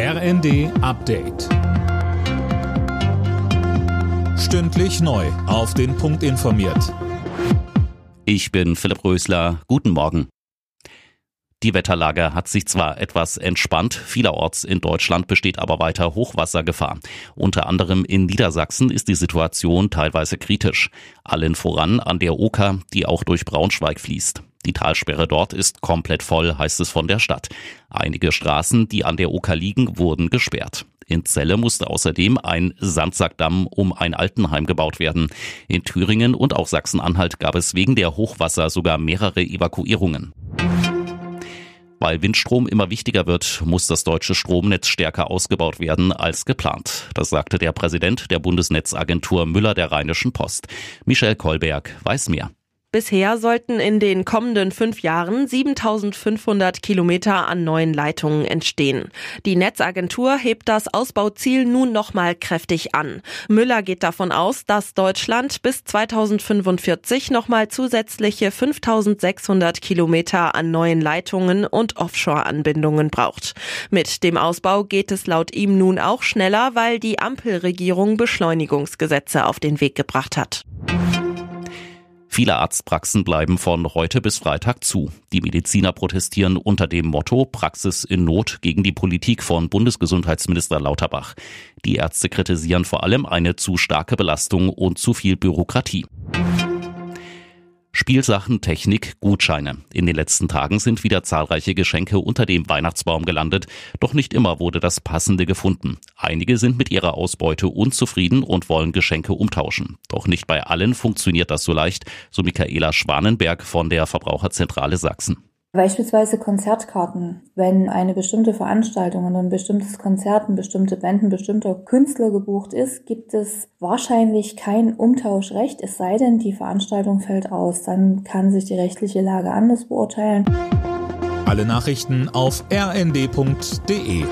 RND Update. Stündlich neu. Auf den Punkt informiert. Ich bin Philipp Rösler. Guten Morgen. Die Wetterlage hat sich zwar etwas entspannt, vielerorts in Deutschland besteht aber weiter Hochwassergefahr. Unter anderem in Niedersachsen ist die Situation teilweise kritisch. Allen voran an der Oker, die auch durch Braunschweig fließt. Die Talsperre dort ist komplett voll, heißt es von der Stadt. Einige Straßen, die an der Oker liegen, wurden gesperrt. In Celle musste außerdem ein Sandsackdamm um ein Altenheim gebaut werden. In Thüringen und auch Sachsen-Anhalt gab es wegen der Hochwasser sogar mehrere Evakuierungen. Weil Windstrom immer wichtiger wird, muss das deutsche Stromnetz stärker ausgebaut werden als geplant. Das sagte der Präsident der Bundesnetzagentur Müller der Rheinischen Post. Michel Kolberg weiß mehr. Bisher sollten in den kommenden fünf Jahren 7500 Kilometer an neuen Leitungen entstehen. Die Netzagentur hebt das Ausbauziel nun nochmal kräftig an. Müller geht davon aus, dass Deutschland bis 2045 nochmal zusätzliche 5600 Kilometer an neuen Leitungen und Offshore-Anbindungen braucht. Mit dem Ausbau geht es laut ihm nun auch schneller, weil die Ampelregierung Beschleunigungsgesetze auf den Weg gebracht hat. Viele Arztpraxen bleiben von heute bis Freitag zu. Die Mediziner protestieren unter dem Motto Praxis in Not gegen die Politik von Bundesgesundheitsminister Lauterbach. Die Ärzte kritisieren vor allem eine zu starke Belastung und zu viel Bürokratie. Spielsachen, Technik, Gutscheine. In den letzten Tagen sind wieder zahlreiche Geschenke unter dem Weihnachtsbaum gelandet, doch nicht immer wurde das Passende gefunden. Einige sind mit ihrer Ausbeute unzufrieden und wollen Geschenke umtauschen. Doch nicht bei allen funktioniert das so leicht, so Michaela Schwanenberg von der Verbraucherzentrale Sachsen. Beispielsweise Konzertkarten. Wenn eine bestimmte Veranstaltung und ein bestimmtes Konzert, eine bestimmte Band, ein bestimmter Künstler gebucht ist, gibt es wahrscheinlich kein Umtauschrecht, es sei denn, die Veranstaltung fällt aus. Dann kann sich die rechtliche Lage anders beurteilen. Alle Nachrichten auf rnd.de